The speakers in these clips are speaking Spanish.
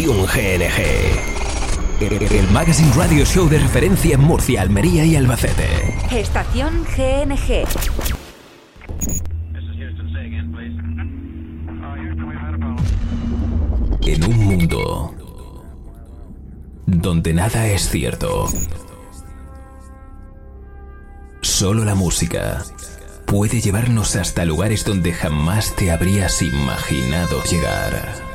Estación GNG. El Magazine Radio Show de referencia en Murcia, Almería y Albacete. Estación GNG. En un mundo donde nada es cierto. Solo la música puede llevarnos hasta lugares donde jamás te habrías imaginado llegar.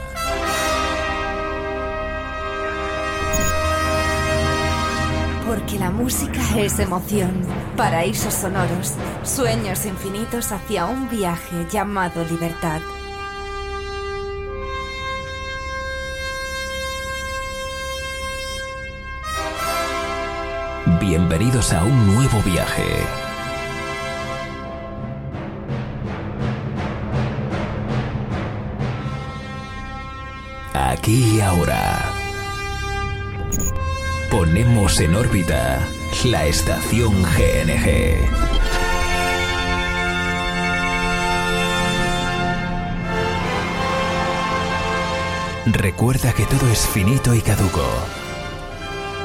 Porque la música es emoción, paraísos sonoros, sueños infinitos hacia un viaje llamado libertad. Bienvenidos a un nuevo viaje. Aquí y ahora. Ponemos en órbita la estación GNG. Recuerda que todo es finito y caduco.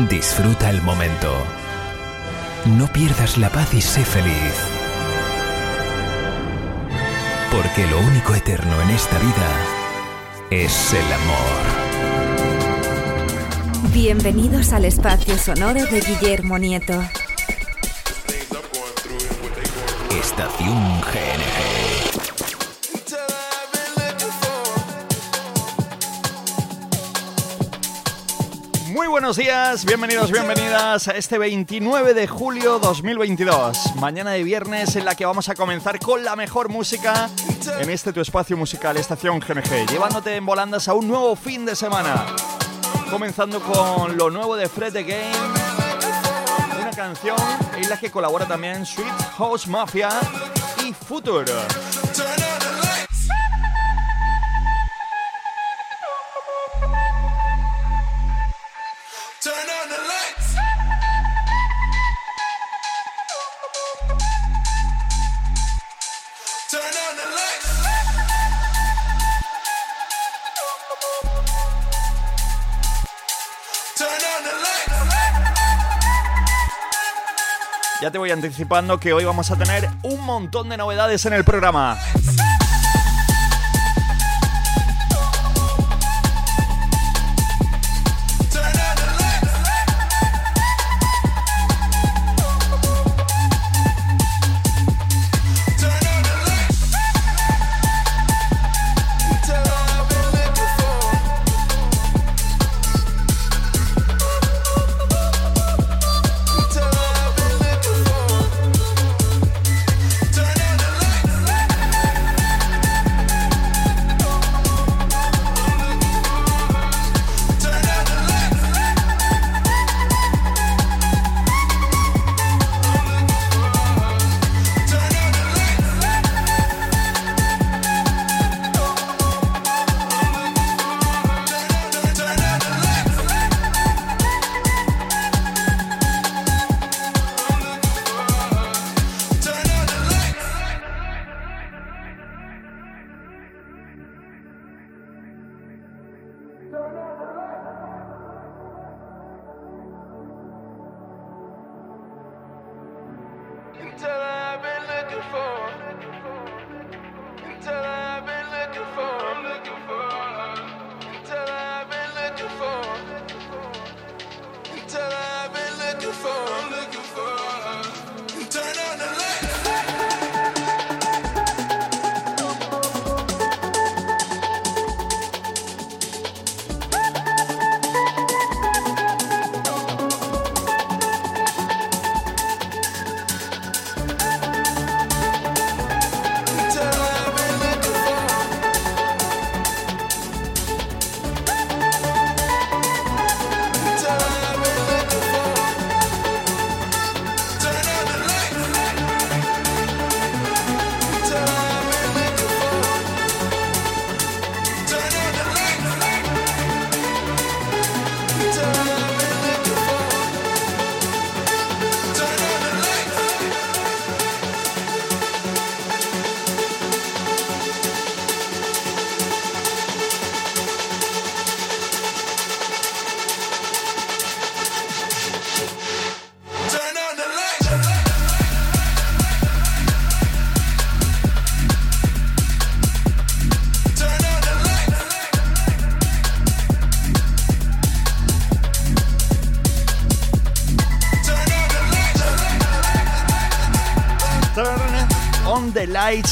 Disfruta el momento. No pierdas la paz y sé feliz. Porque lo único eterno en esta vida es el amor. Bienvenidos al espacio sonoro de Guillermo Nieto. Estación GNG. Muy buenos días, bienvenidos, bienvenidas a este 29 de julio 2022, mañana de viernes en la que vamos a comenzar con la mejor música en este tu espacio musical, Estación GNG, llevándote en volandas a un nuevo fin de semana, comenzando con lo nuevo de Fred the Game, una canción en la que colabora también Sweet House Mafia y Future. Ya te voy anticipando que hoy vamos a tener un montón de novedades en el programa.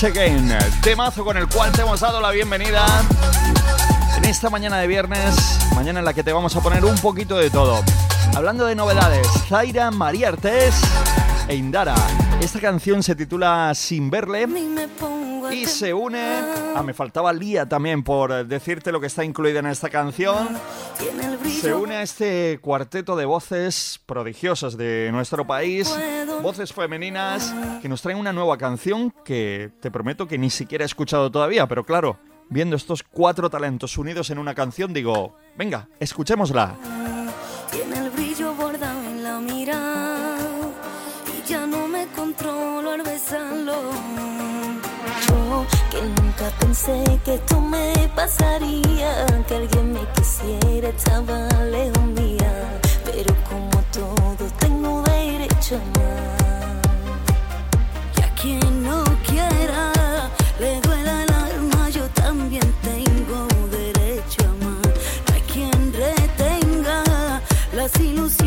Lights Again, temazo con el cual te hemos dado la bienvenida en esta mañana de viernes, mañana en la que te vamos a poner un poquito de todo. Hablando de novedades, Zaira, María Artés e Indara. Esta canción se titula Sin verle y se une Ah, me faltaba Lía también por decirte lo que está incluido en esta canción. Se une a este cuarteto de voces prodigiosas de nuestro país, voces femeninas que nos traen una nueva canción que te prometo que ni siquiera he escuchado todavía, pero claro, viendo estos cuatro talentos unidos en una canción digo, venga, escuchémosla. Tiene el brillo bordado en la mirada y ya no me controlo al besarlo. Yo que nunca pensé que esto me pasaría, que alguien me quisiera, estaba lejos mía, pero como todo tengo derecho amar. Y a quien no quiera le duela el alma, yo también tengo derecho a amar. No hay quien retenga las ilusiones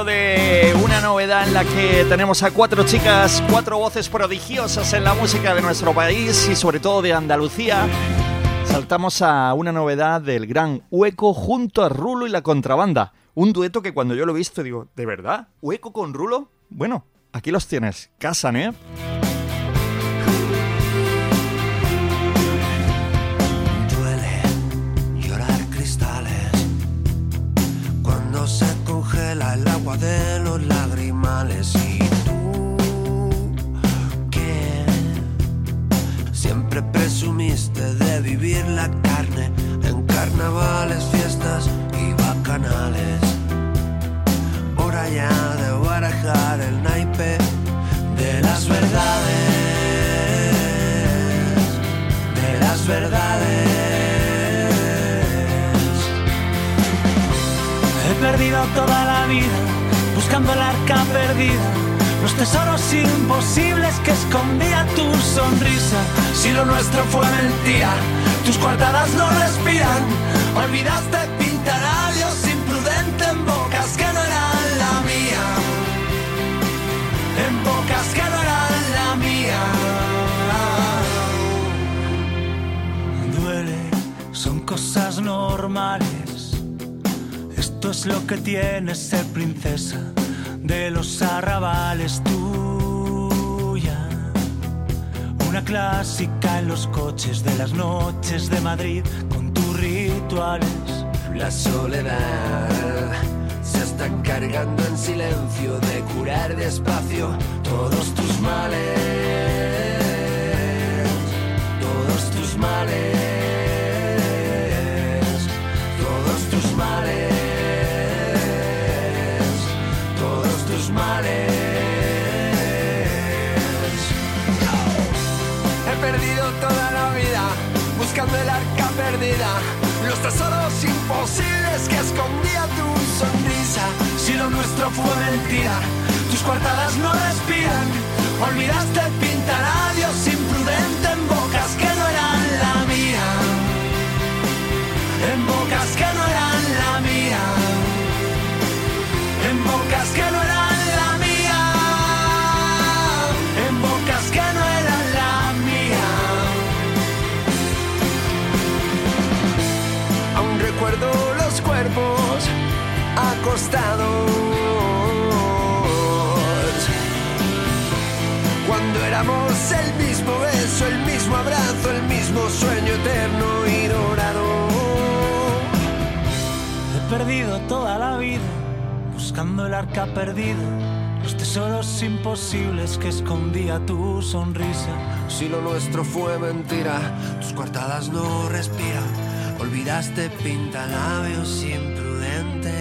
Saltando de una novedad en la que tenemos a cuatro chicas, cuatro voces prodigiosas en la música de nuestro país y sobre todo de Andalucía, saltamos a una novedad del gran Hueco junto a Rulo y la contrabanda. Un dueto que cuando yo lo he visto digo, ¿de verdad? ¿Hueco con Rulo? Bueno, aquí los tienes, casan, ¿eh? El agua de los lagrimales y tú que siempre presumiste de vivir la carne en carnavales, fiestas y bacanales. Hora ya de barajar el naipe de las verdades, de las verdades. Perdido toda la vida buscando el arca perdida, los tesoros imposibles que escondía tu sonrisa. Si lo nuestro fue mentira, tus coartadas no respiran. Olvidaste pintar labios imprudente en bocas que no eran la mía. En bocas que no eran la mía. Duele, son cosas normales. Esto es lo que tiene ser princesa de los arrabales tuya. Una clásica en los coches de las noches de Madrid con tus rituales. La soledad se está cargando en silencio de curar despacio todos tus males. Todos tus males. He perdido toda la vida buscando el arca perdida, los tesoros imposibles que escondía tu sonrisa. Si lo nuestro fue mentira, tus coartadas no respiran. Olvidaste pintar adiós imprudente en bocas sueño eterno y dorado. He perdido toda la vida buscando el arca perdido, los tesoros imposibles que escondía tu sonrisa. Si lo nuestro fue mentira, tus coartadas no respiran. Olvidaste pintalabios imprudente.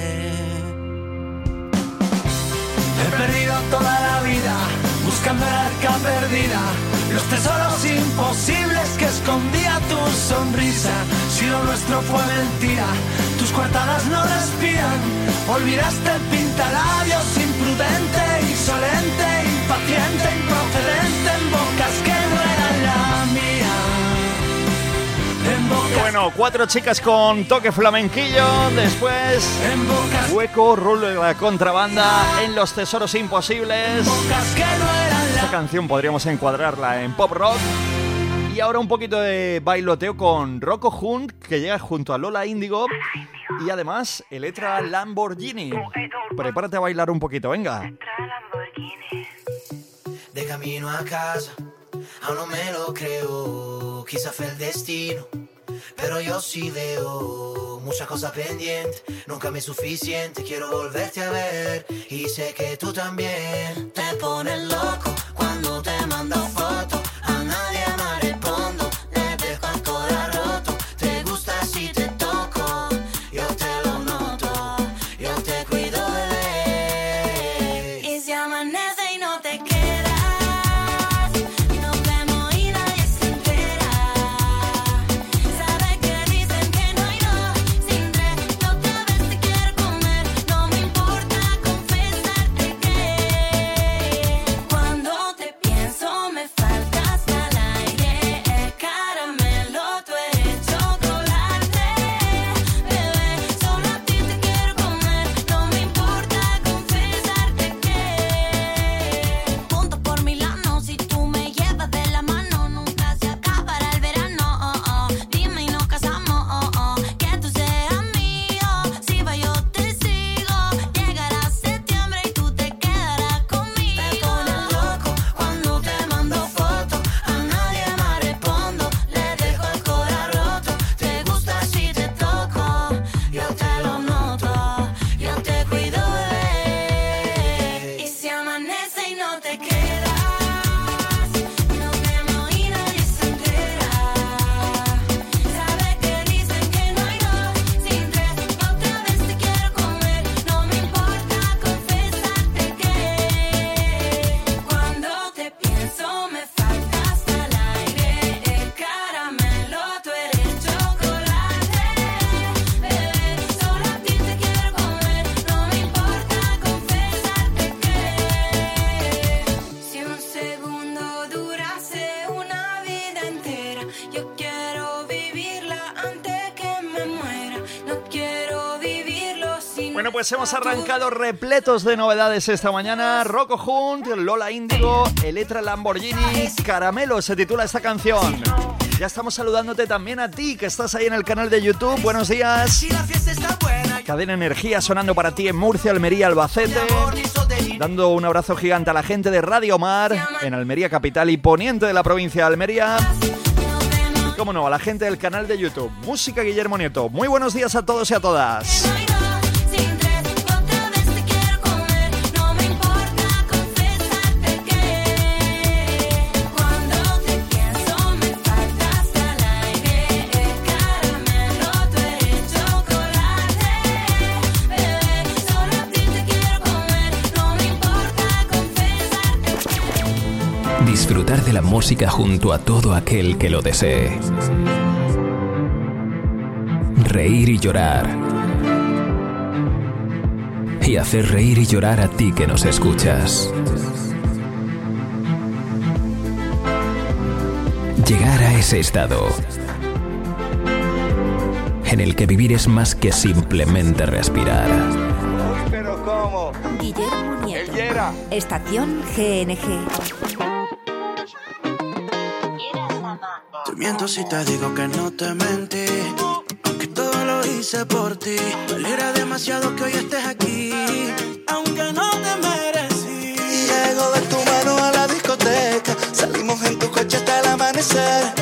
He perdido toda la vida buscando el arca perdida, los tesoros imposibles que escondía tu sonrisa. Si lo nuestro fue mentira, tus coartadas no respiran. Olvidaste el pintalabios imprudente, insolente, impaciente, improcedente en bocas que no eran la mía. En Bueno, cuatro chicas con toque flamenquillo. Después, en hueco, rulo de la contrabanda en Los Tesoros Imposibles. bocas que no Esta canción podríamos encuadrarla en pop rock. Y ahora un poquito de bailoteo con Rocco Hunt, que llega junto a Lola Indigo. Y además, Electra Lamborghini. Prepárate a bailar un poquito, venga. De camino a casa, aún no me lo creo, quizá fue el destino, pero yo sí veo muchas cosas pendientes, nunca me es suficiente, quiero volverte a ver y sé que tú también. Te pones loco cuando te mando fotos, pues hemos arrancado repletos de novedades esta mañana. Rocco Hunt, Lola Índigo, Eletra Lamborghini, Caramelo se titula esta canción. Ya estamos saludándote también a ti que estás ahí en el canal de YouTube. Buenos días. Cadena Energía sonando para ti en Murcia, Almería, Albacete. Dando un abrazo gigante a la gente de Radio Mar en Almería Capital y Poniente de la provincia de Almería. Cómo no, a la gente del canal de YouTube. Música Guillermo Nieto. Muy buenos días a todos y a todas. Disfrutar de la música junto a todo aquel que lo desee. Reír y llorar. Y hacer reír y llorar a ti que nos escuchas. Llegar a ese estado en el que vivir es más que simplemente respirar. pero ¿cómo? Guillermo Nieto. Yera. Estación GNG. Miento si te digo que no te mentí. Aunque todo lo hice por ti. Me alegra demasiado que hoy estés aquí. Aunque no te merecí. Llego de tu mano a la discoteca. Salimos en tu coche hasta el amanecer.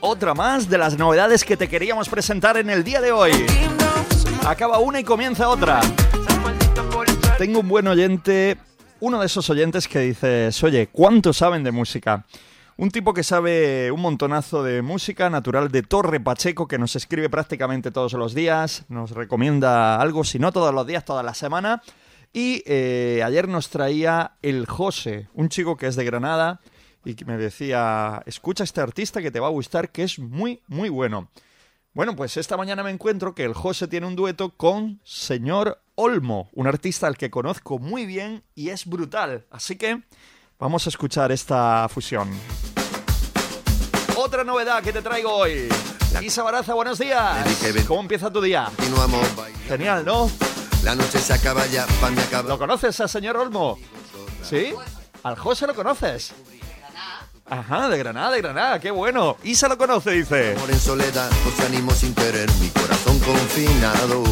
Otra más de las novedades que te queríamos presentar en el día de hoy. Acaba una y comienza otra. Tengo un buen oyente, uno de esos oyentes que dices, oye, ¿cuánto saben de música? Un tipo que sabe un montonazo de música, natural de Torre Pacheco, que nos escribe prácticamente todos los días, nos recomienda algo, si no todos los días, toda la semana. Y eh, ayer nos traía el José, un chico que es de Granada y me decía, escucha a este artista que te va a gustar, que es muy, muy bueno. Bueno, pues esta mañana me encuentro que el José tiene un dueto con Señor Olmo, un artista al que conozco muy bien y es brutal. Así que vamos a escuchar esta fusión. Otra novedad que te traigo hoy. Isa Baraza, buenos días. ¿Cómo empieza tu día? Continuamos. Genial, ¿no? La noche se acaba ya, pa' mi acaba. ¿Lo conoces al señor Olmo? ¿Sí? ¿Al José lo conoces? Ajá, de Granada, de Granada, qué bueno. Isa lo conoce, dice. Amor en soledad, os animo sin querer, mi corazón confinado.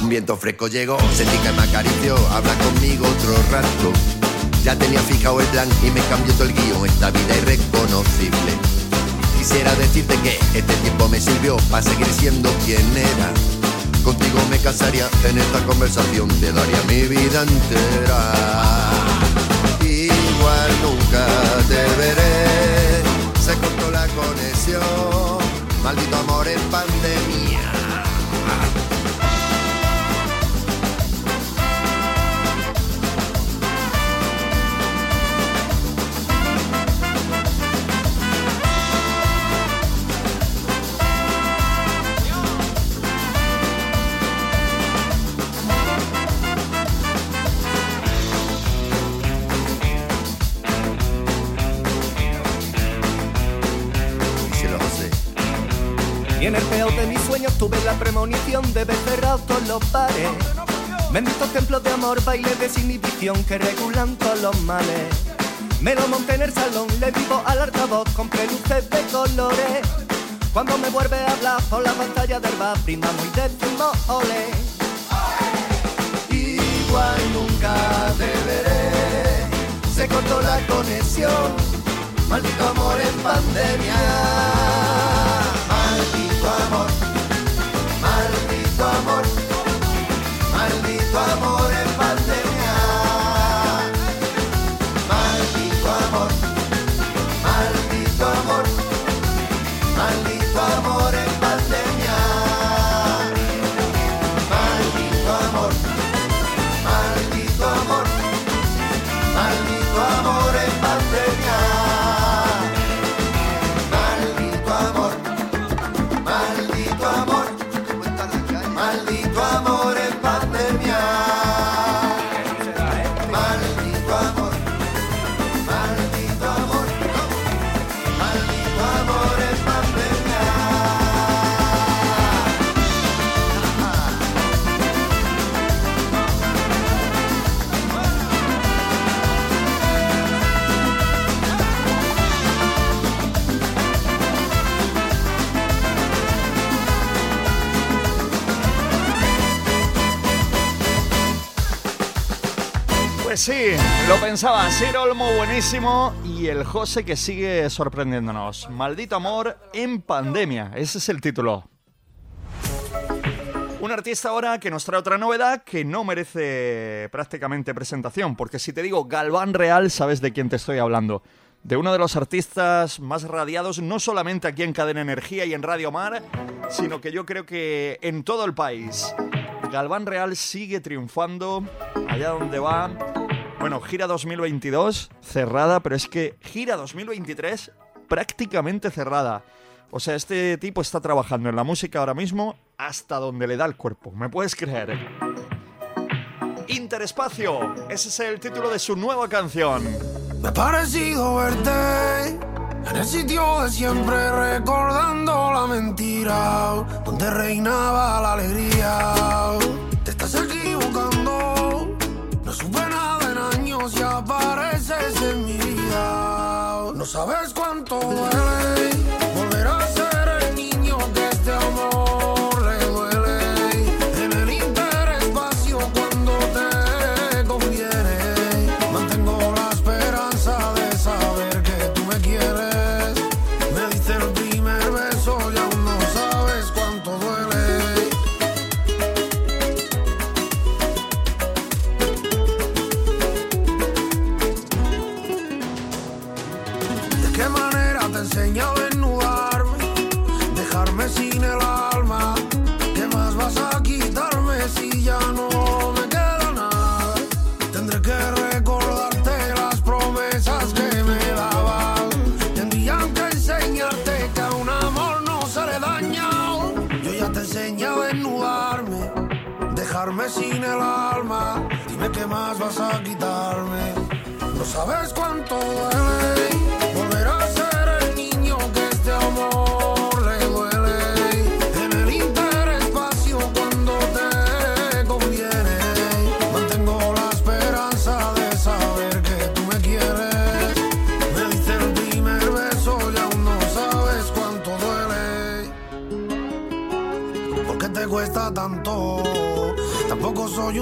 Un viento fresco llegó, sentí que me acarició, habla conmigo otro rato. Ya tenía fijado el plan y me cambió todo el guion, esta vida irreconocible. Quisiera decirte que este tiempo me sirvió para seguir siendo quien era. Contigo me casaría, en esta conversación te daría mi vida entera. Igual nunca te veré, se cortó la conexión, maldito amor en pandemia. Tuve la premonición de ver cerrados todos los bares. Benditos templos de amor, bailes de desinhibición que regulan todos los males. Me lo monté en el salón, le digo al altavoz, compré luces de colores. Cuando me vuelve a hablar por la pantalla del bar, brindamos y decimos ole. Igual nunca te veré, se cortó la conexión, maldito amor en pandemia. Maldito amor, maldito Sí, lo pensaba. Sir Olmo buenísimo y el José que sigue sorprendiéndonos. Maldito amor en pandemia. Ese es el título. Un artista ahora que nos trae otra novedad que no merece prácticamente presentación, porque si te digo Galván Real, sabes de quién te estoy hablando. De uno de los artistas más radiados, no solamente aquí en Cadena Energía y en Radio Mar, sino que yo creo que en todo el país. Galván Real sigue triunfando allá donde va. Bueno, gira 2022 cerrada, pero es que gira 2023 prácticamente cerrada. O sea, este tipo está trabajando en la música ahora mismo hasta donde le da el cuerpo. ¿Me puedes creer? Interespacio, ese es el título de su nueva canción. Me ha parecido verte en el sitio de siempre recordando la mentira donde reinaba la alegría. Te estás equivocando, no supe y apareces en mi vida. No sabes cuánto duele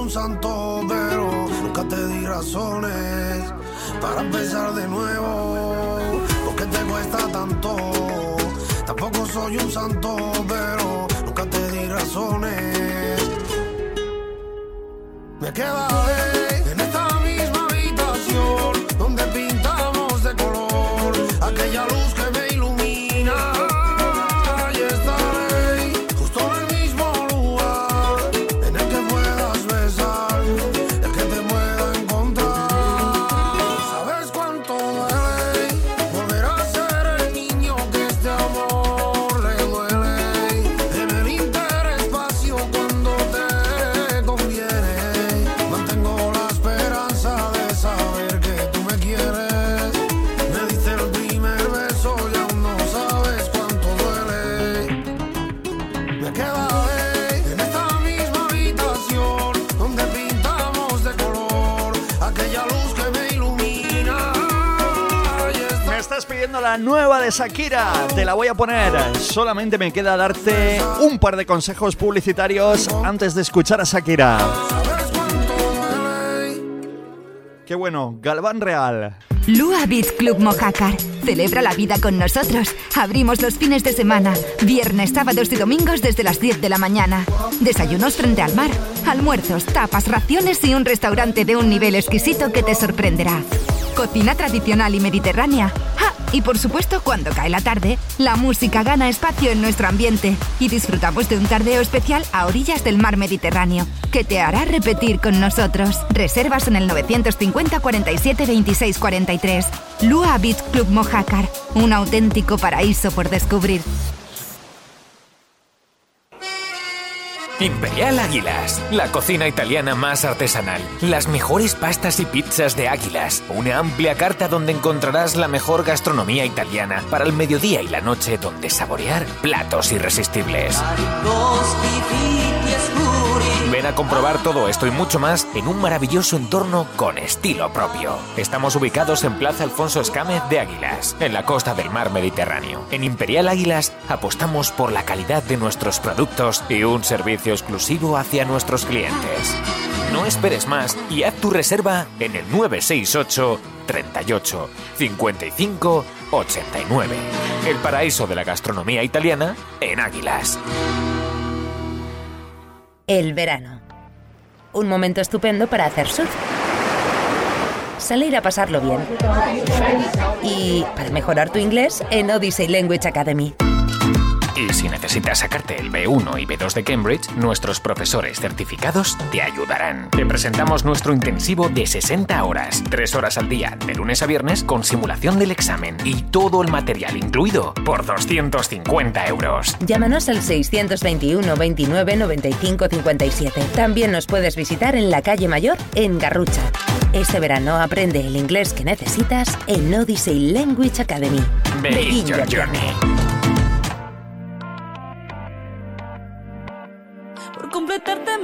un santo, pero nunca te di razones para empezar de nuevo. ¿Por qué te cuesta tanto? Tampoco soy un santo, pero nunca te di razones. Me queda ver nueva de Shakira. Te la voy a poner. Solamente me queda darte un par de consejos publicitarios antes de escuchar a Shakira. Qué bueno, Galván Real. Lua Beach Club Mojácar. Celebra la vida con nosotros. Abrimos los fines de semana, viernes, sábados y domingos desde las 10 de la mañana. Desayunos frente al mar, almuerzos, tapas, raciones y un restaurante de un nivel exquisito que te sorprenderá. Cocina tradicional y mediterránea. Ah, y por supuesto, cuando cae la tarde, la música gana espacio en nuestro ambiente y disfrutamos de un tardeo especial a orillas del mar Mediterráneo, que te hará repetir con nosotros. Reservas en el 950 47 26 43. Lua Beach Club Mojácar, un auténtico paraíso por descubrir. Imperial Águilas, la cocina italiana más artesanal, las mejores pastas y pizzas de Águilas, una amplia carta donde encontrarás la mejor gastronomía italiana para el mediodía y la noche donde saborear platos irresistibles. Ven a comprobar todo esto y mucho más en un maravilloso entorno con estilo propio. Estamos ubicados en Plaza Alfonso Escámez de Águilas, en la costa del mar Mediterráneo. En Imperial Águilas apostamos por la calidad de nuestros productos y un servicio exclusivo hacia nuestros clientes. No esperes más y haz tu reserva en el 968 38 55 89. El paraíso de la gastronomía italiana en Águilas. El verano. Un momento estupendo para hacer surf. Salir a pasarlo bien. Y para mejorar tu inglés en Odyssey Language Academy. Y si necesitas sacarte el B1 y B2 de Cambridge, nuestros profesores certificados te ayudarán. Te presentamos nuestro intensivo de 60 horas, 3 horas al día, de lunes a viernes, con simulación del examen y todo el material incluido, por 250 euros. Llámanos al 621 29 95 57. También nos puedes visitar en la calle Mayor, en Garrucha. Este verano aprende el inglés que necesitas en Odyssey Language Academy. Begin your journey.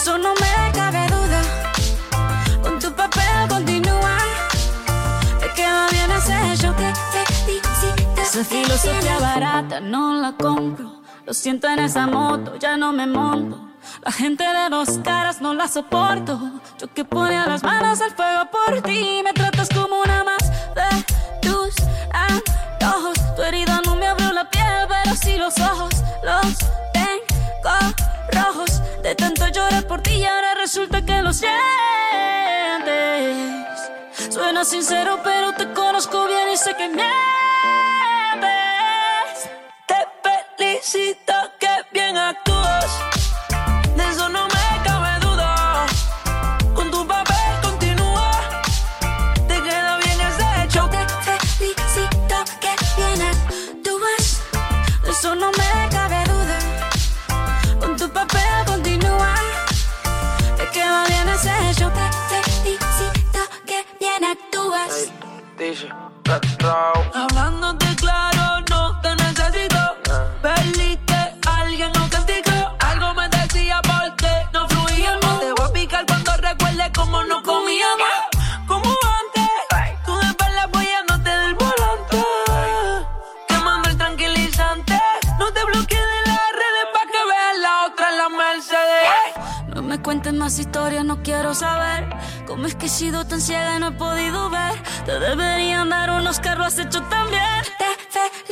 eso no me cabe duda. Con tu papel continúa. Te queda bien ese. Te felicito. Esa filosofía barata no la compro. Lo siento en esa moto, ya no me monto. La gente de dos caras no la soporto. Yo que ponía las manos al fuego por ti. Me tratas como una más de tus antojos. Tu herida no me abrió la piel, pero sí los ojos. Los tengo. De tanto llorar por ti y ahora resulta que lo sientes. Suena sincero, pero te conozco bien y sé que mientes. Te felicito que bien actúas. touchdown. Es que he sido tan ciega y no he podido ver. Te deberían dar unos carros has hecho también. Te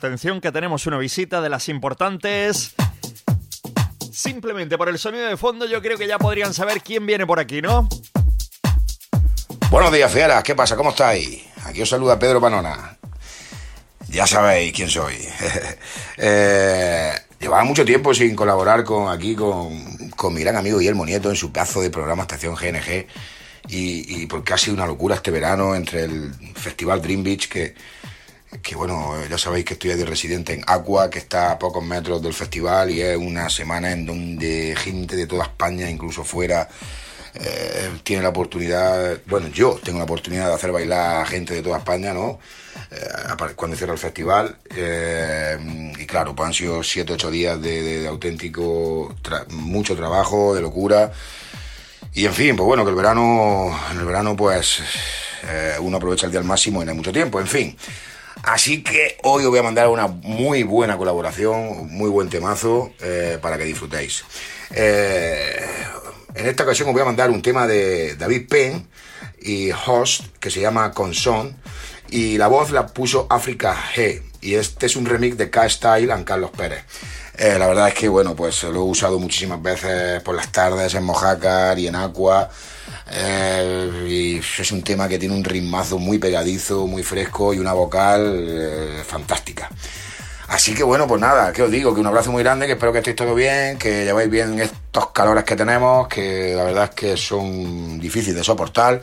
atención que tenemos una visita de las importantes. Simplemente por el sonido de fondo yo creo que ya podrían saber quién viene por aquí, ¿no? Buenos días, fieras. ¿Qué pasa? ¿Cómo estáis? Aquí os saluda Pedro Panona. Ya sabéis quién soy. eh, llevaba mucho tiempo sin colaborar con aquí con, con mi gran amigo Guillermo Nieto en su pedazo de programa Estación GNG. Y, y porque ha sido una locura este verano entre el Festival Dream Beach que, que bueno, ya sabéis que estoy de residente en Aqua, que está a pocos metros del festival y es una semana en donde gente de toda España, incluso fuera, eh, tiene la oportunidad, bueno, yo tengo la oportunidad de hacer bailar a gente de toda España, ¿no? Eh, cuando cierra el festival. eh, y claro, pues han sido 7, 8 días de, auténtico, mucho trabajo, de locura. Y en fin, pues bueno, que el verano, en el verano pues eh, uno aprovecha el día al máximo y no hay mucho tiempo, en fin. Así que hoy os voy a mandar una muy buena colaboración, muy buen temazo eh, para que disfrutéis. Eh, en esta ocasión os voy a mandar un tema de David Penn y Host que se llama Conson y la voz la puso África G y este es un remix de K-Style and Carlos Pérez. Eh, la verdad es que bueno, pues lo he usado muchísimas veces por las tardes en Mojácar y en Aqua. Eh, y es un tema que tiene un ritmazo muy pegadizo, muy fresco y una vocal eh, fantástica. Así que bueno, pues nada, que os digo, que un abrazo muy grande, que espero que estéis todo bien, que lleváis bien estos calores que tenemos, que la verdad es que son difíciles de soportar.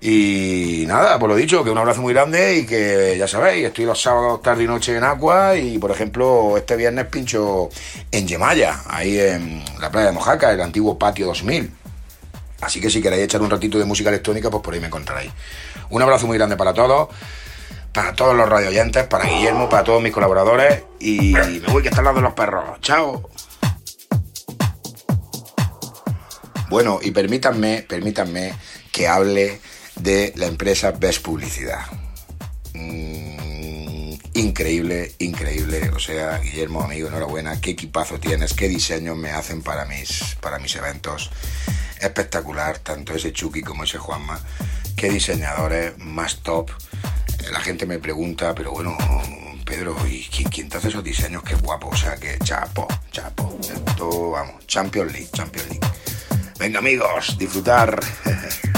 Y nada, por lo dicho, que un abrazo muy grande y que ya sabéis, estoy los sábados tarde y noche en Aqua y por ejemplo este viernes pincho en Yemaya, ahí en la playa de Mojaca, el antiguo patio 2000. Así que si queréis echar un ratito de música electrónica, pues por ahí me encontraréis. Un abrazo muy grande para todos, para todos los radioyentes, para Guillermo, para todos mis colaboradores y me voy que están las de los perros. Chao. Bueno, y permítanme, permítanme que hable de la empresa Best Publicidad. Mm, increíble, increíble. O sea, Guillermo, amigo, enhorabuena. Qué equipazo tienes, qué diseños me hacen para mis, para mis eventos. Espectacular, tanto ese Chucky como ese Juanma. Qué diseñadores más top. La gente me pregunta, pero bueno, Pedro, ¿y quién, quién te hace esos diseños? Qué guapo, o sea, que chapo, chapo. Esto, vamos, Champions League, Champions League. Venga, amigos, disfrutar.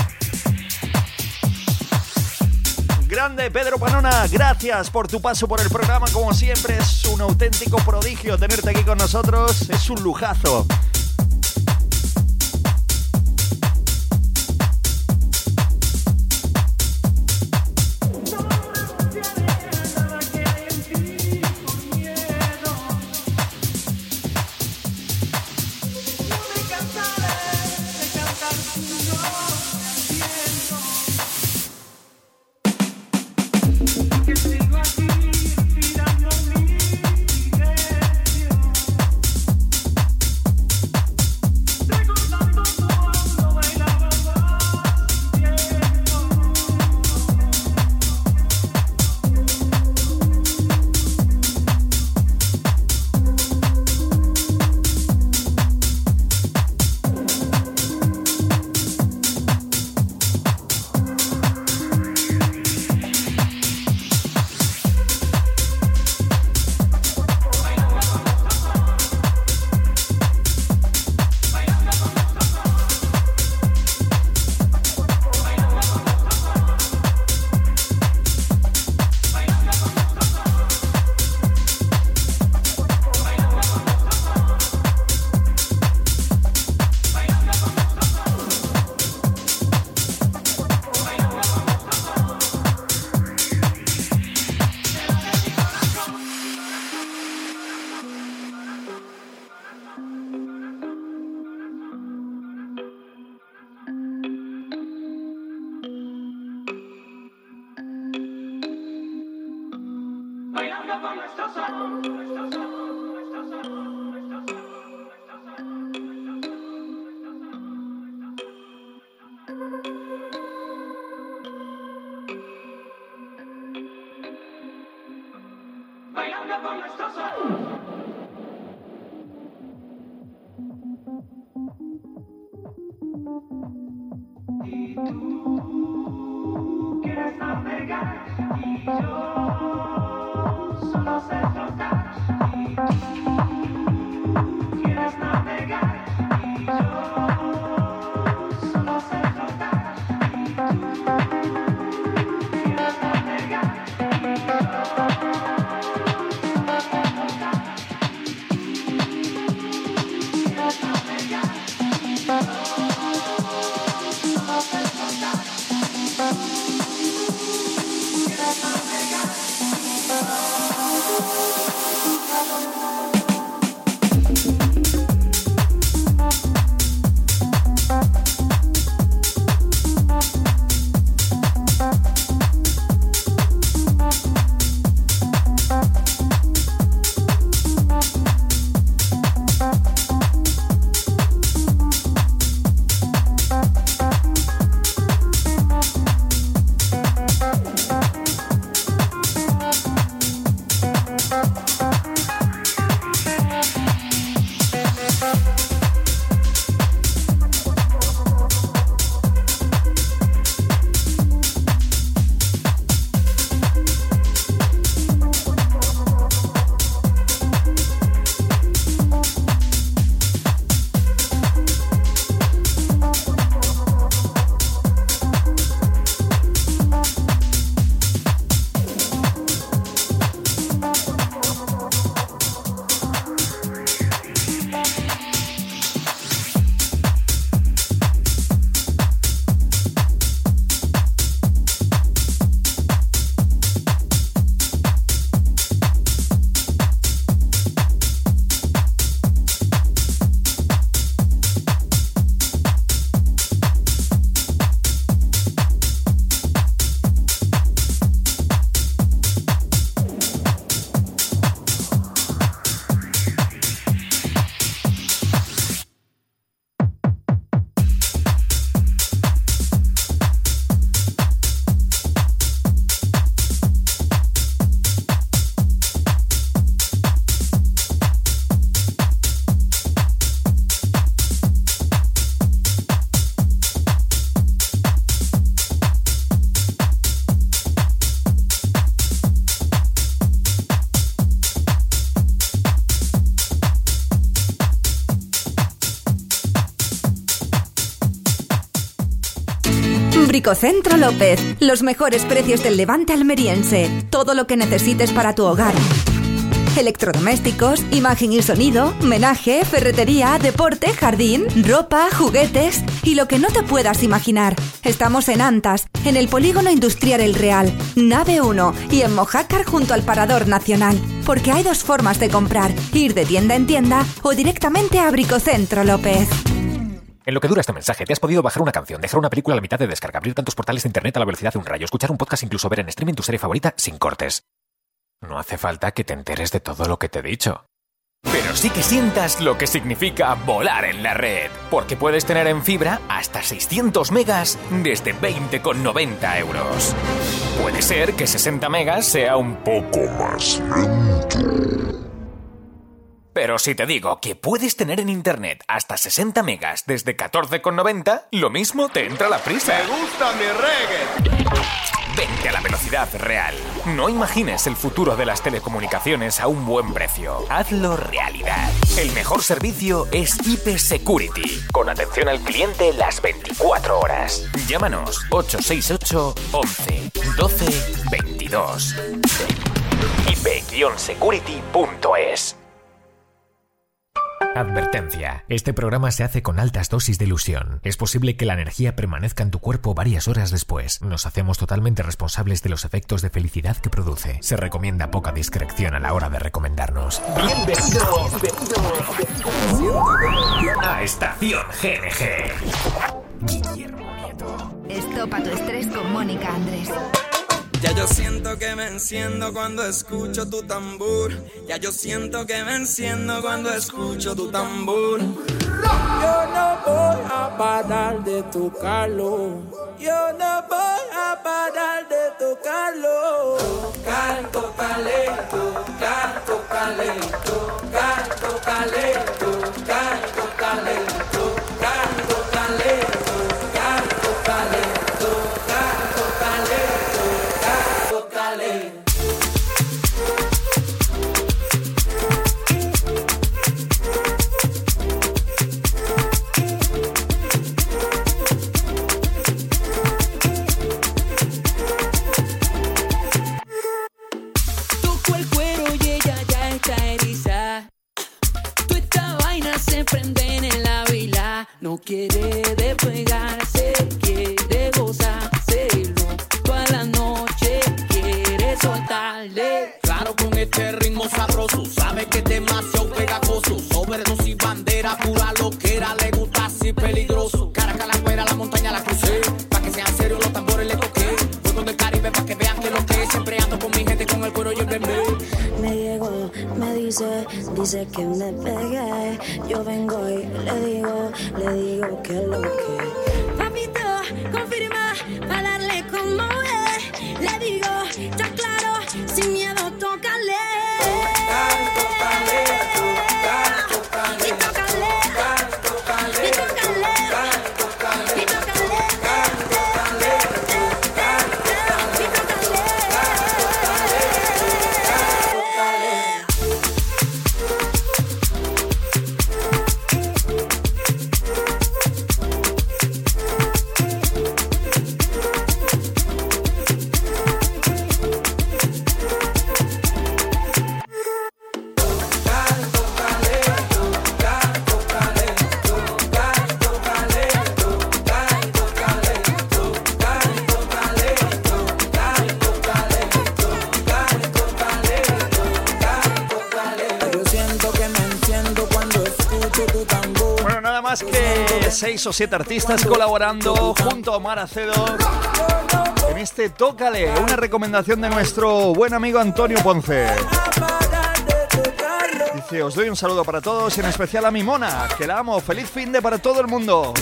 Grande Pedro Panona, gracias por tu paso por el programa. Como siempre, es un auténtico prodigio tenerte aquí con nosotros. Es un lujazo. Tchau. Bricocentro López. Los mejores precios del levante almeriense. Todo lo que necesites para tu hogar. Electrodomésticos, imagen y sonido, menaje, ferretería, deporte, jardín, ropa, juguetes y lo que no te puedas imaginar. Estamos en Antas, en el Polígono Industrial El Real, Nave 1 y en Mojácar junto al Parador Nacional. Porque hay dos formas de comprar, ir de tienda en tienda o directamente a Bricocentro López. En lo que dura este mensaje, te has podido bajar una canción, dejar una película a la mitad de descarga, abrir tantos portales de internet a la velocidad de un rayo, escuchar un podcast, incluso ver en streaming tu serie favorita sin cortes. No hace falta que te enteres de todo lo que te he dicho. Pero sí que sientas lo que significa volar en la red, porque puedes tener en fibra hasta 600 megas desde 20,90 euros. Puede ser que 60 megas sea un poco más lento. Pero si te digo que puedes tener en internet hasta 60 megas desde 14,90, lo mismo te entra la prisa. Me gusta mi reggae. Vente a la velocidad real. No imagines el futuro de las telecomunicaciones a un buen precio. Hazlo realidad. El mejor servicio es IP Security, con atención al cliente las 24 horas. Llámanos 868 11 12 22. IP-security.es Advertencia. Este programa se hace con altas dosis de ilusión. Es posible que la energía permanezca en tu cuerpo varias horas después. Nos hacemos totalmente responsables de los efectos de felicidad que produce. Se recomienda poca discreción a la hora de recomendarnos. Bienvenido, a Estación GNG. Guillermo Nieto. Estopa tu estrés con Mónica Andrés. Ya yo siento que me enciendo cuando escucho tu tambor. Ya yo siento que me enciendo cuando escucho tu tambor. Yo no voy a parar de tocarlo. Yo no voy a parar de tocarlo. Tocar, tocar, tócale, tocar, tocar, siete artistas colaborando junto a Omar Acedo en este Tócale, una recomendación de nuestro buen amigo Antonio Ponce. Dice, os doy un saludo para todos y en especial a mi mona, que la amo. Feliz fin de para todo el mundo.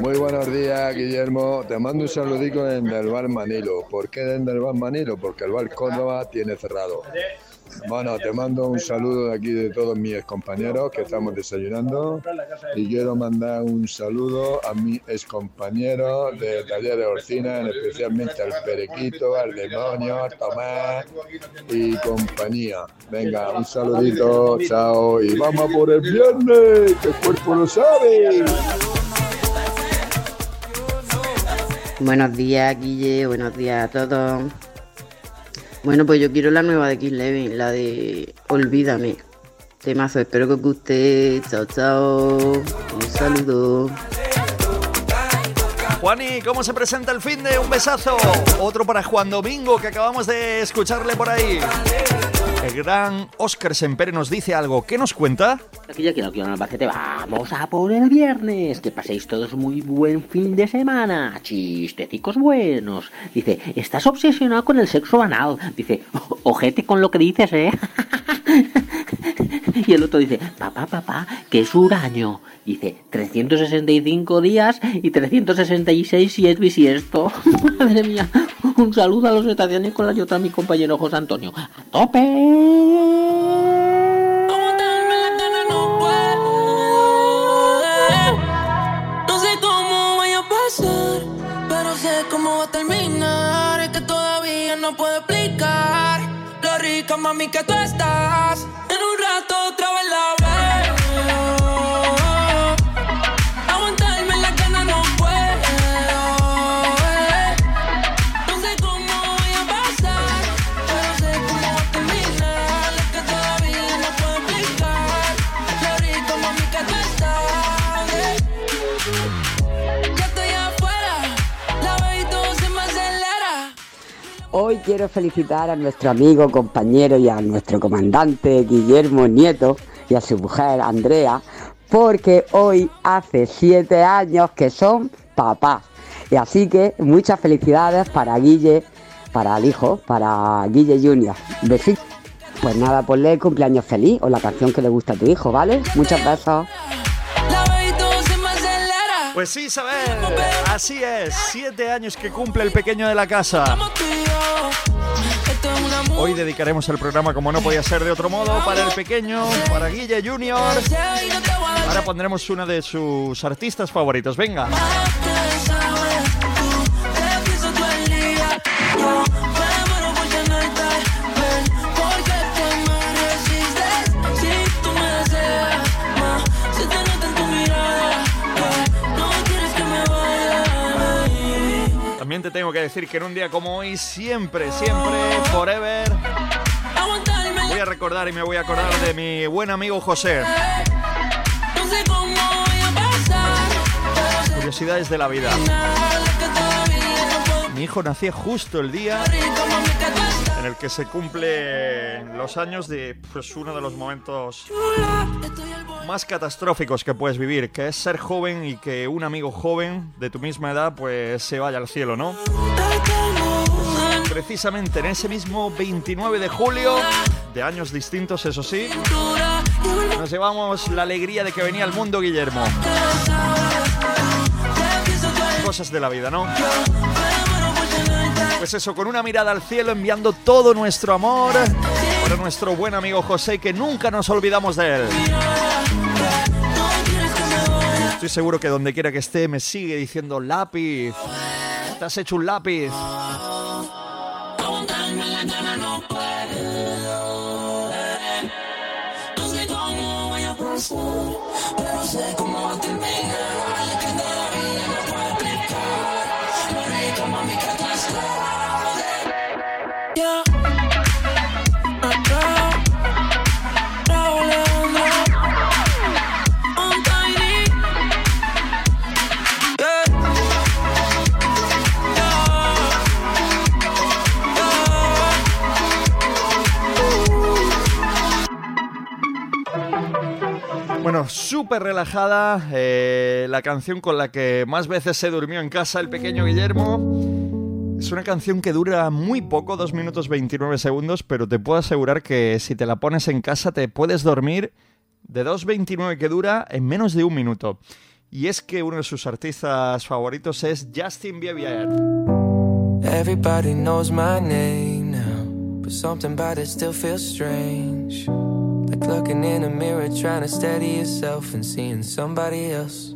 Muy buenos días, Guillermo. Te mando un saludico en el bar Manilo. ¿Por qué en el bar Manilo? Porque el bar Córdoba tiene cerrado. Bueno, te mando un saludo de aquí de todos mis compañeros que estamos desayunando y quiero mandar un saludo a mis excompañeros de Taller de Orcina, especialmente al Perequito, al Demonio, al Tomás y compañía. Venga, un saludito, chao y vamos por el viernes, que el cuerpo lo sabe. Buenos días, Guille. Buenos días a todos. Bueno, pues yo quiero la nueva de Kiss Levin, la de Olvídame. Temazo, espero que os guste. Chao, chao. Un saludo. Juani, ¿cómo se presenta el fin de un besazo? Otro para Juan Domingo, que acabamos de escucharle por ahí. El gran Oscar Sempere nos dice algo. ¿Qué nos cuenta? Aquí que en Albacete vamos a por el viernes. Que paséis todos muy buen fin de semana. Chistecicos buenos. Dice, estás obsesionado con el sexo anal. Dice, "O- ojete con lo que dices, ¿eh? y el otro dice, papá, papá, que es huraño. Dice, 365 días y 366 si es bisiesto. Madre mía. Un saludo a los estacionícolas y otro a mi compañero José Antonio. ¡A tope! Cómo va a terminar. Es que todavía no puedo explicar lo rica, mami, que tú estás. Hoy quiero felicitar a nuestro amigo, compañero y a nuestro comandante Guillermo Nieto y a su mujer Andrea porque hoy hace siete años que son papás. Y así que muchas felicidades para Guille, para el hijo, para Guille Junior. Besitos. Pues nada, ponle el cumpleaños feliz o la canción que le gusta a tu hijo, ¿vale? Muchos besos. Pues sí, Isabel, así es. Siete años que cumple el pequeño de la casa. Hoy dedicaremos el programa, como no podía ser de otro modo, para el pequeño, para Guille Junior. Ahora pondremos una de sus artistas favoritos. Venga. Tengo que decir que en un día como hoy, siempre, siempre, forever, voy a recordar y me voy a acordar de mi buen amigo José. Curiosidades de la vida. Mi hijo nacía justo el día en el que se cumple los años de pues, uno de los momentos más catastróficos que puedes vivir, que es ser joven y que un amigo joven de tu misma edad pues se vaya al cielo, ¿no? Precisamente en ese mismo 29 de julio, de años distintos eso sí, nos llevamos la alegría de que venía al mundo Guillermo. Cosas de la vida, ¿no? Pues eso, con una mirada al cielo, enviando todo nuestro amor para nuestro buen amigo José, que nunca nos olvidamos de él. Estoy seguro que donde quiera que esté me sigue diciendo lápiz. Te has hecho un lápiz. Súper relajada. eh, la canción con la que más veces se durmió en casa el pequeño Guillermo. Es una canción que dura muy poco, 2 minutos 29 segundos, pero te puedo asegurar que si te la pones en casa te puedes dormir de 2.29 que dura en menos de un minuto. Y es que uno de sus artistas favoritos es Justin Bieber. Everybody knows my name now, but something about it still feels strange. Like looking in a mirror, trying to steady yourself and seeing somebody else.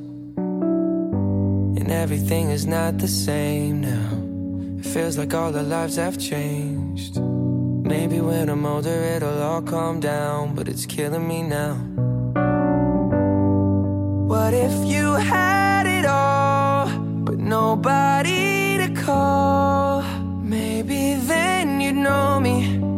And everything is not the same now. It feels like all our lives have changed. Maybe when I'm older, it'll all calm down, but it's killing me now. What if you had it all, but nobody to call? Maybe then you'd know me.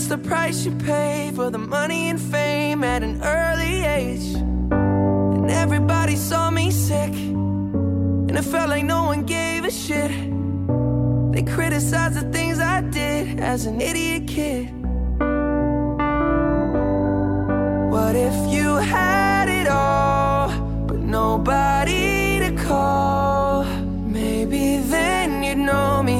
That's the price you pay for the money and fame at an early age. And everybody saw me sick. And it felt like no one gave a shit. They criticized the things I did as an idiot kid. What if you had it all, but nobody to call? Maybe then you'd know me.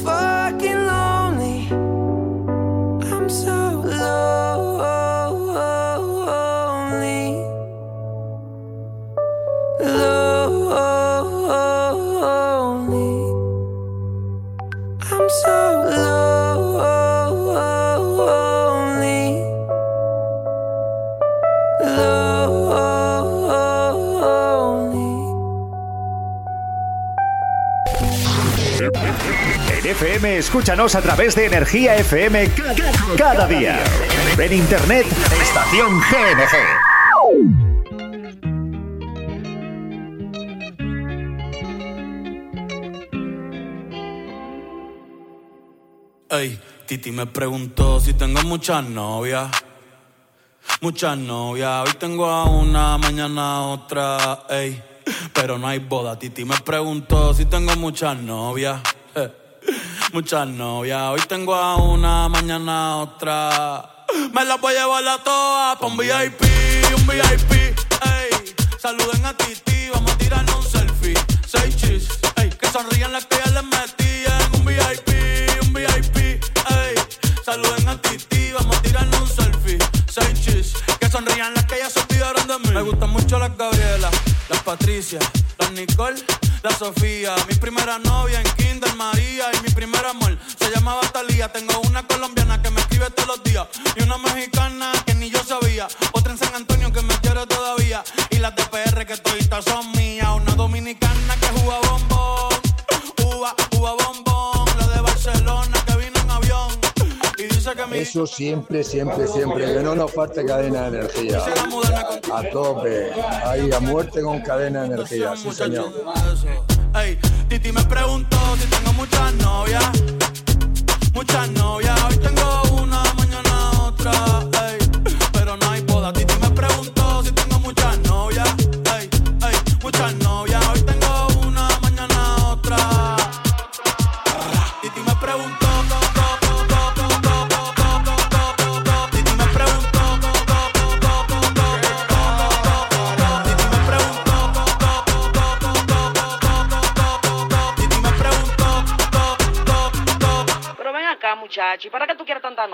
escúchanos a través de Energía FM ca- ca- cada día. En Internet, estación GNG. Ey, Titi me preguntó si tengo muchas novias. Muchas novias. Hoy tengo a una, mañana a otra. Ey, pero no hay boda. Titi me preguntó si tengo muchas novias. Eh, Muchas novias. Hoy tengo a una, mañana otra. Me las voy a llevar a todas pa' un VIP, un VIP. Ey, saluden a Titi, vamos a tirarnos un selfie. Seis chis, ey, que sonrían las que ya les metí en un VIP, un VIP. Ey, saluden a Titi, vamos a tirarnos un selfie. Seis chis, que sonrían las que ya se olvidaron de mí. Me gustan mucho las Gabriela, las Patricia, las Nicole, la Sofía. Mi primera novia Tengo una colombiana que me escribe todos los días y una mexicana que ni yo sabía. Otra en San Antonio que me quiere todavía y las de PR que toditas son mías. Una dominicana que juega bombón, uva, uva bombón. La de Barcelona que vino en avión y dice que mi Eso siempre, siempre, siempre. Que no nos falte cadena de energía. A tope. Ahí, a muerte con cadena de energía. Sí, señor. Ey, Titi me preguntó si tengo muchas novias. Muchas novias. Hoy tengo una, mañana otra. Pero no hay boda. Titi me preguntó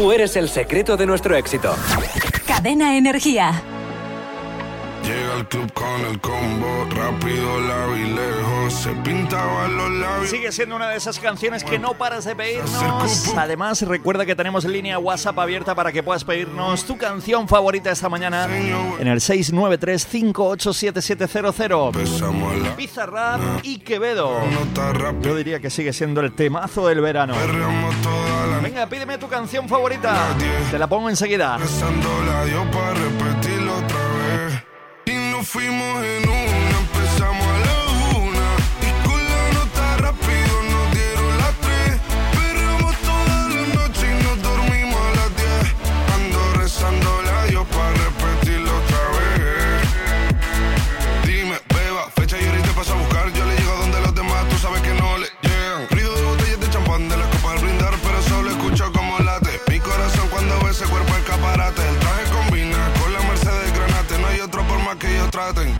Tú eres el secreto de nuestro éxito. Cadena Energía. Llega al club con el combo, rápido, la vi lejos, se pintaban los labios. Sigue siendo una de esas canciones que no paras de pedirnos. Además, recuerda que tenemos línea WhatsApp abierta para que puedas pedirnos tu canción favorita esta mañana en el 693-587700. Bizarrap y Quevedo. Yo diría que sigue siendo el temazo del verano. Venga, pídeme tu canción favorita. Te la pongo enseguida. Fuimos en una, traten.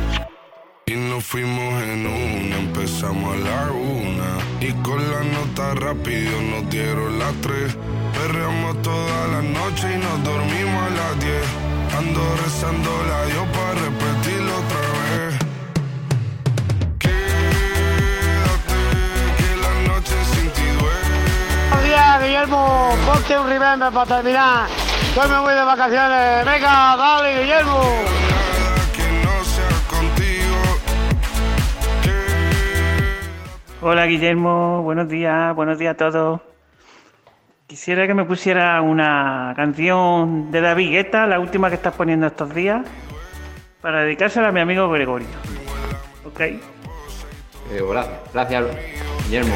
Nos fuimos en una, empezamos a la una. Y con la nota rápido nos dieron las tres. Perreamos toda la noche y nos dormimos a las diez. Ando rezando la Dios para repetirlo otra vez. Quédate, que la noche sin ti duele. Buenos días, Guillermo. Ponte un remember para terminar. Yo me voy de vacaciones. Venga, dale, Guillermo. Hola Guillermo, buenos días, buenos días a todos. Quisiera que me pusiera una canción de David Guetta, la última que estás poniendo estos días, para dedicársela a mi amigo Gregorio. ¿Ok? Eh, gracias, gracias, Guillermo.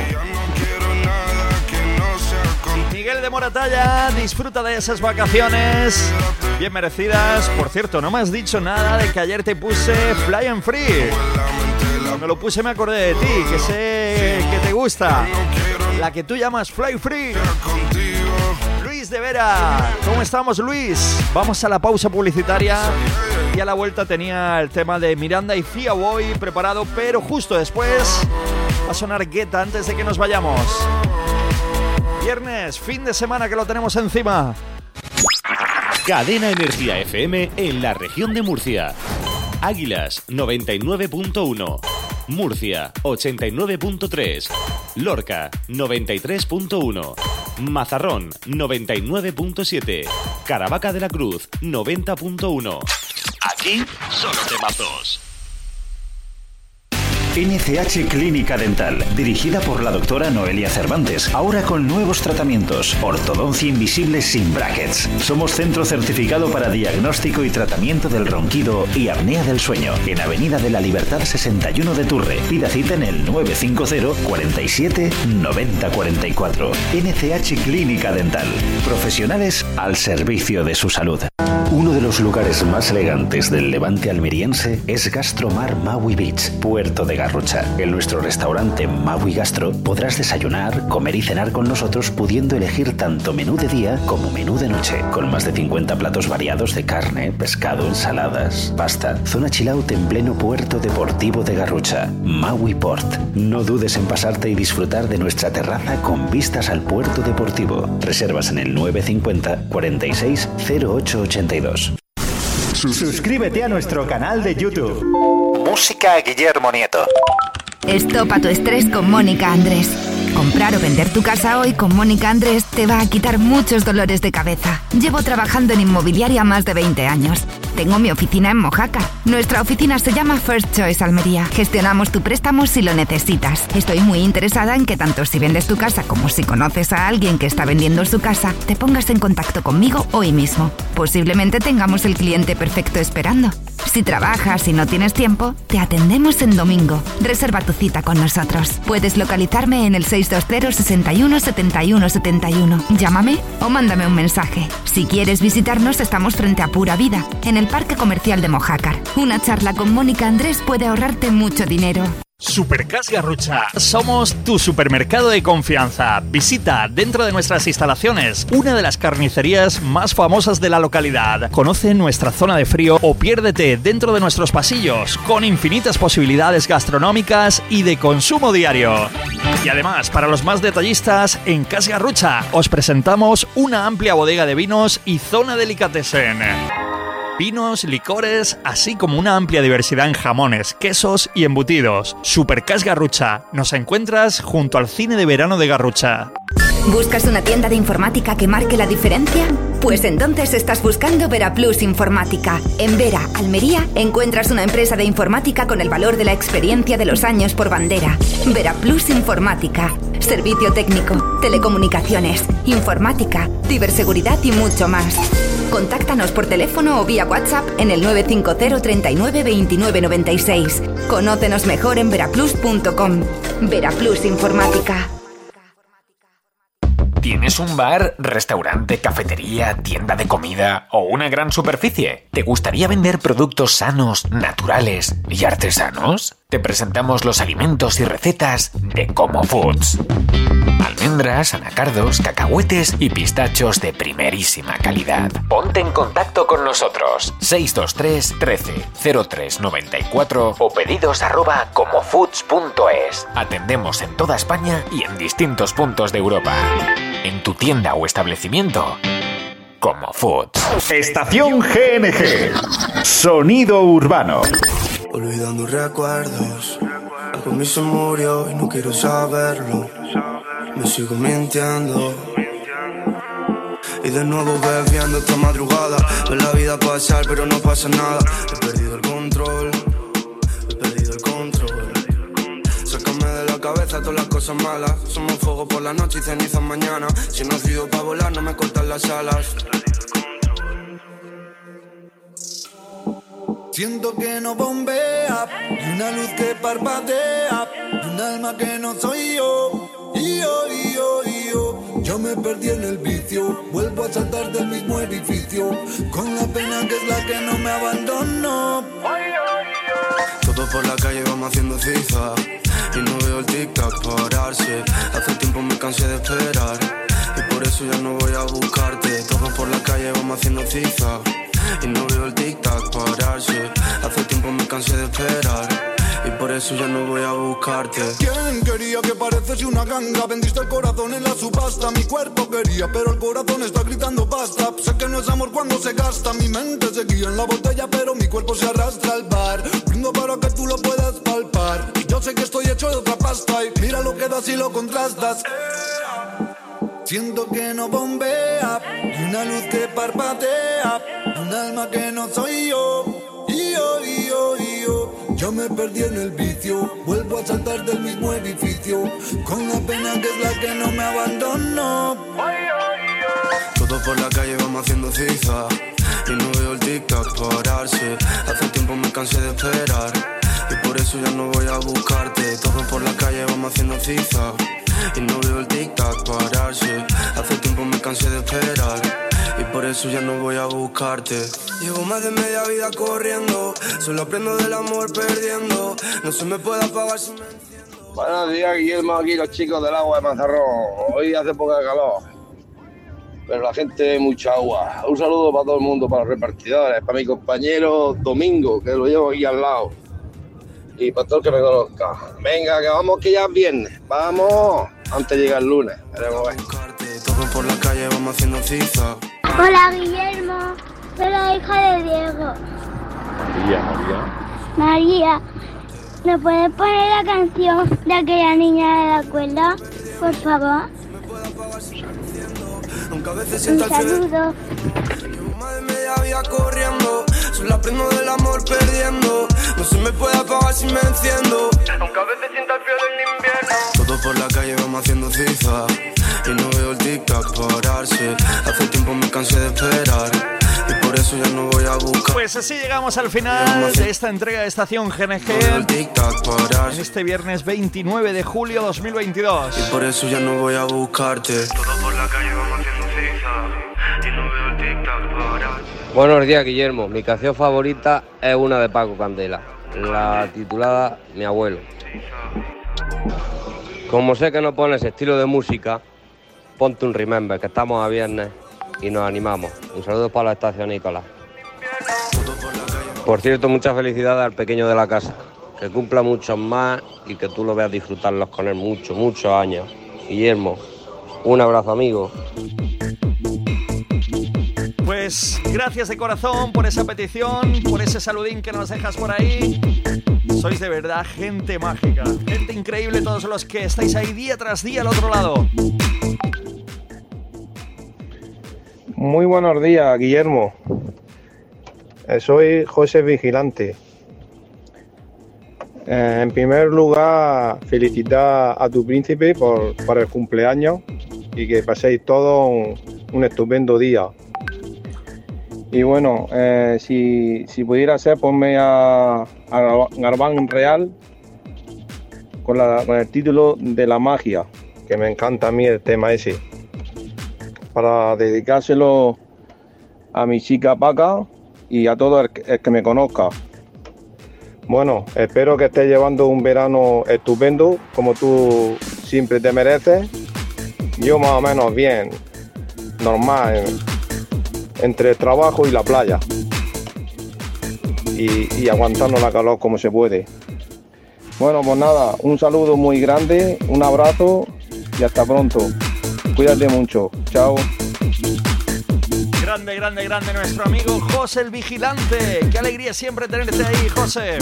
Miguel de Moratalla, disfruta de esas vacaciones bien merecidas. Por cierto, no me has dicho nada de que ayer te puse Fly and Free. Cuando lo puse me acordé de ti, que sé que te gusta. La que tú llamas Fly Free. Luis de Vera, ¿cómo estamos Luis? Vamos a la pausa publicitaria. Y a la vuelta tenía el tema de Miranda y Fia Boy preparado, pero justo después va a sonar Guetta antes de que nos vayamos. Viernes, fin de semana que lo tenemos encima. Cadena Energía FM en la región de Murcia. Águilas 99.1. Murcia 89.3. Lorca 93.1. Mazarrón 99.7. Caravaca de la Cruz 90.1. Aquí solo temazos. NCH Clínica Dental, dirigida por la doctora Noelia Cervantes, ahora con nuevos tratamientos, ortodoncia invisible sin brackets. Somos centro certificado para diagnóstico y tratamiento del ronquido y apnea del sueño, en Avenida de la Libertad 61 de Turre. Pida cita en el 950 47 90 44. NCH Clínica Dental, profesionales al servicio de su salud. Uno de los lugares más elegantes del levante almeriense es Gastromar Maui Beach, Puerto de Garrucha. En nuestro restaurante Maui Gastro podrás desayunar, comer y cenar con nosotros pudiendo elegir tanto menú de día como menú de noche, con más de 50 platos variados de carne, pescado, ensaladas, pasta. Zona chill out en pleno puerto deportivo de Garrucha, Maui Port. No dudes en pasarte y disfrutar de nuestra terraza con vistas al puerto deportivo. Reservas en el 950 46 0882. Suscríbete a nuestro canal de YouTube. Música Guillermo Nieto. Estopa tu estrés con Mónica Andrés. Comprar o vender tu casa hoy con Mónica Andrés te va a quitar muchos dolores de cabeza. Llevo trabajando en inmobiliaria más de 20 años. Tengo mi oficina en Mojaca. Nuestra oficina se llama First Choice Almería. Gestionamos tu préstamo si lo necesitas. Estoy muy interesada en que tanto si vendes tu casa como si conoces a alguien que está vendiendo su casa, te pongas en contacto conmigo hoy mismo. Posiblemente tengamos el cliente perfecto esperando. Si trabajas y no tienes tiempo, te atendemos en domingo. Reserva tu cita con nosotros. Puedes localizarme en el 620 61 71 71. Llámame o mándame un mensaje. Si quieres visitarnos, estamos frente a Pura Vida, en el Parque Comercial de Mojácar. Una charla con Mónica Andrés puede ahorrarte mucho dinero. Supercas Garrucha. Somos tu supermercado de confianza. Visita dentro de nuestras instalaciones una de las carnicerías más famosas de la localidad. Conoce nuestra zona de frío o piérdete dentro de nuestros pasillos con infinitas posibilidades gastronómicas y de consumo diario. Y además, para los más detallistas, en Cas Garrucha os presentamos una amplia bodega de vinos y zona delicatessen. Vinos, licores, así como una amplia diversidad en jamones, quesos y embutidos. Supercas Garrucha, nos encuentras junto al cine de verano de Garrucha. ¿Buscas una tienda de informática que marque la diferencia? Pues entonces estás buscando Veraplus Informática. En Vera, Almería, encuentras una empresa de informática con el valor de la experiencia de los años por bandera. Veraplus Informática. Servicio técnico, telecomunicaciones, informática, ciberseguridad y mucho más. Contáctanos por teléfono o vía WhatsApp en el 950 39 29 96. Conócenos mejor en veraplus.com. Veraplus Informática. ¿Tienes un bar, restaurante, cafetería, tienda de comida o una gran superficie? ¿Te gustaría vender productos sanos, naturales y artesanos? Te presentamos los alimentos y recetas de Como Foods. Almendras, anacardos, cacahuetes y pistachos de primerísima calidad. Ponte en contacto con nosotros. 623 13 03 94 o pedidos arroba comofoods.es. Atendemos en toda España y en distintos puntos de Europa. En tu tienda o establecimiento. Como Foods. Estación GNG. Sonido urbano. Olvidando recuerdos. Algo mí se murió y no quiero saberlo. Me sigo mintiendo. Y de nuevo bebiendo esta madrugada. Veo la vida pasar, pero no pasa nada. He perdido el control. He perdido el control. Sácame de la cabeza todas las cosas malas. Somos fuego por la noche y cenizas mañana. Si no nacido para volar, no me cortan las alas. Siento que no bombea, y una luz que parpadea, y un alma que no soy yo. Y yo, y yo, yo, yo me perdí en el vicio, vuelvo a saltar del mismo edificio, con la pena que es la que no me abandonó. Todos por la calle vamos haciendo ciza Y no veo el tic-tac pararse Hace tiempo me cansé de esperar Y por eso ya no voy a buscarte Todos por la calle vamos haciendo ciza Y no veo el tic-tac pararse Hace tiempo me cansé de esperar Y por eso ya no voy a buscarte ¿Quién quería que pareciese una ganga? Vendiste el corazón en la subasta. Mi cuerpo quería, pero el corazón está gritando basta. Sé que no es amor cuando se gasta. Mi mente seguía en la botella, pero mi cuerpo se arrastra al bar. Brindo para que tú lo puedas palpar. Y yo sé que estoy hecho de otra pasta. Y mira lo que das y lo contrastas. Siento que no bombea, y una luz que parpadea, un alma que no soy yo. Y yo, y yo, y yo, yo me perdí en el vicio, vuelvo a saltar del mismo edificio, con la pena que es la que no me abandonó. Todos por la calle vamos haciendo ciza Y no veo el tic-tac pararse Hace tiempo me cansé de esperar Y por eso ya no voy a buscarte Todos por la calle vamos haciendo ciza Y no veo eso ya no voy a buscarte Llevo más de media vida corriendo Solo aprendo del amor perdiendo No se me puede apagar si me Buenos días, Guillermo, aquí los chicos del agua de Mazarrón. Hoy hace poca calor, pero la gente mucha agua. Un saludo para todo el mundo, para los repartidores, para mi compañero Domingo, que lo llevo aquí al lado, y para todo el que me conozca. Venga, que vamos que ya es viernes. Vamos, antes llega el lunes. Veremos a ver. Todos por la calle vamos haciendo ciza Hola Guillermo, soy la hija de Diego. María, María. María, ¿me puedes poner la canción de aquella niña de la escuela? Por favor. Aunque a veces Un saludo. de media vida corriendo Solo aprendo del amor perdiendo No se me puede apagar si me enciendo Aunque a veces sienta el frío del invierno Todos por la calle vamos haciendo ciza Y no veo el tic-tac pararse. Hace tiempo me cansé de esperar. Y por eso ya no voy a buscar. Pues así llegamos al final de esta entrega de Estación GNG en este viernes 29 de julio 2022. Y por eso ya no voy a buscarte. Todos por la calle vamos haciendo Y no veo el tic-tac pararse. Buenos días, Guillermo. Mi canción favorita es una de Paco Candela, la titulada Mi abuelo. Como sé que no pones estilo de música, ponte un remember, que estamos a viernes y nos animamos. Un saludo para la estación Nicolás. Por cierto, muchas felicidades al pequeño de la casa. Que cumpla muchos más y que tú lo veas disfrutarlos con él muchos, muchos años. Guillermo, un abrazo amigo. Pues gracias de corazón por esa petición, por ese saludín que nos dejas por ahí. Sois de verdad gente mágica, gente increíble todos los que estáis ahí día tras día al otro lado. Muy buenos días, Guillermo. Eh, soy José Vigilante. Eh, en primer lugar, felicitar a tu príncipe por, por el cumpleaños y que paséis todo un, estupendo día. Y bueno, eh, si, si, pudiera ser, ponme a, a Garbán Real con, la, con, el título de la magia, que me encanta a mí el tema ese. Para dedicárselo a mi chica Paca y a todo el, el que me conozca. Bueno, espero que estés llevando un verano estupendo, como tú siempre te mereces. Yo más o menos bien, normal, entre el trabajo y la playa. Y, aguantando la calor como se puede. Bueno, pues nada, un saludo muy grande, un abrazo y hasta pronto. Cuídate mucho. Chao. Grande, grande, grande nuestro amigo José el Vigilante. Qué alegría siempre tenerte ahí, José.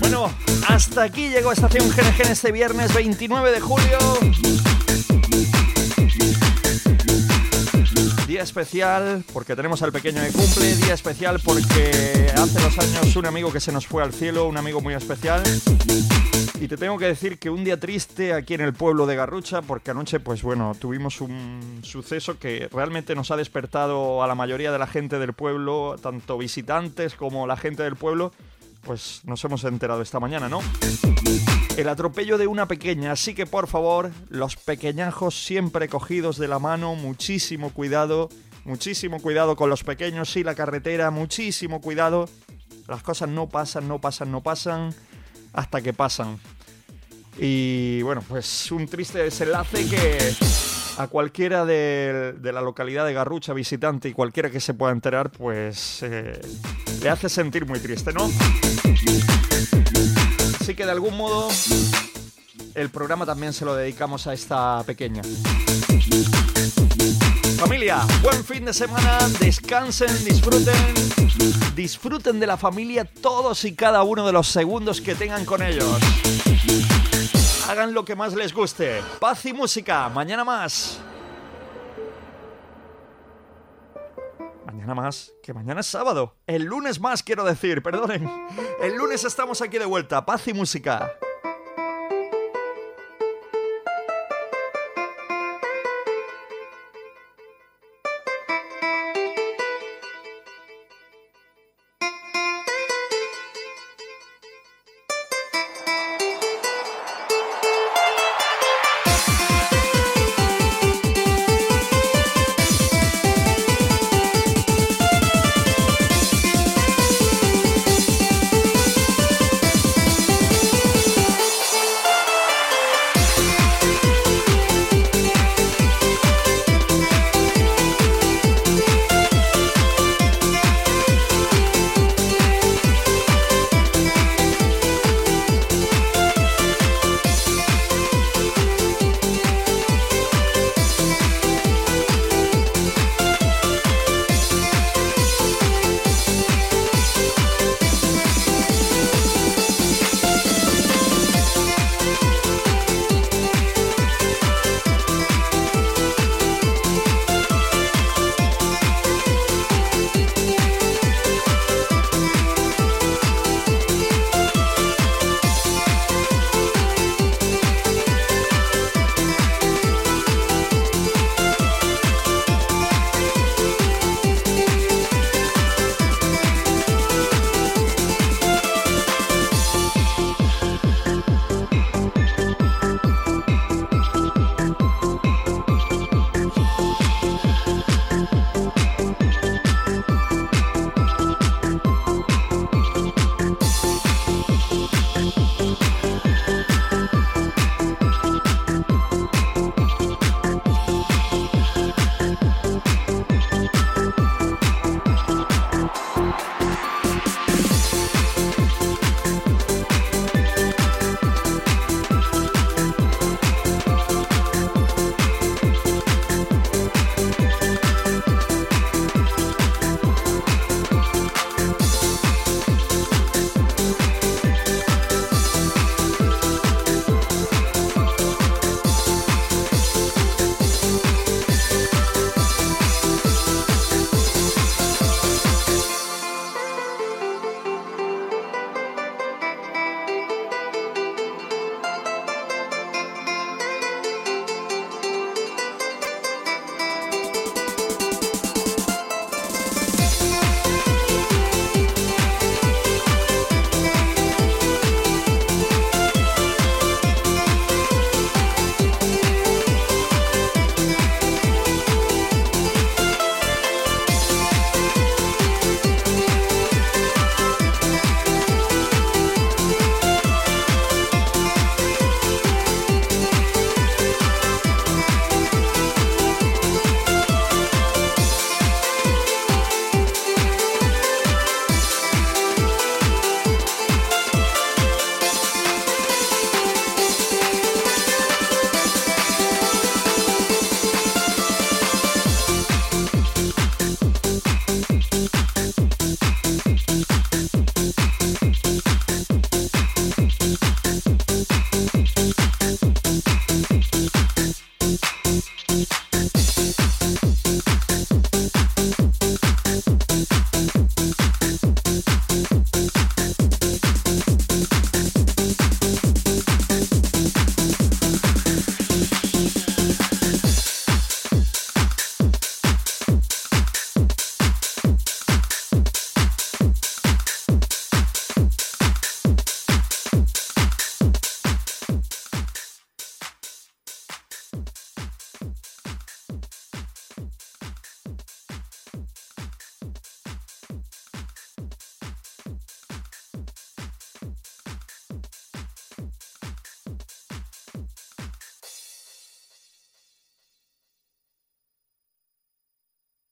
Bueno, hasta aquí llegó Estación GNG en este viernes 29 de julio. Día especial porque tenemos al pequeño de cumple, día especial porque hace dos años un amigo que se nos fue al cielo, un amigo muy especial. Y te tengo que decir que un día triste aquí en el pueblo de Garrucha, porque anoche, pues bueno, tuvimos un suceso que realmente nos ha despertado a la mayoría de la gente del pueblo, tanto visitantes como la gente del pueblo, pues nos hemos enterado esta mañana, ¿no? El atropello de una pequeña, así que por favor, los pequeñajos siempre cogidos de la mano, muchísimo cuidado, muchísimo cuidado con los pequeños y la carretera, muchísimo cuidado. Las cosas no pasan, no pasan, no pasan hasta que pasan. Y bueno, pues un triste desenlace que a cualquiera de, la localidad de Garrucha, visitante y cualquiera que se pueda enterar, pues eh, le hace sentir muy triste, ¿no? Así que de algún modo el programa también se lo dedicamos a esta pequeña. Familia, buen fin de semana, descansen, disfruten, disfruten de la familia todos y cada uno de los segundos que tengan con ellos. Hagan lo que más les guste. Paz y música, mañana más. Mañana más, que mañana es sábado. El lunes más quiero decir, perdonen. El lunes estamos aquí de vuelta. Paz y música.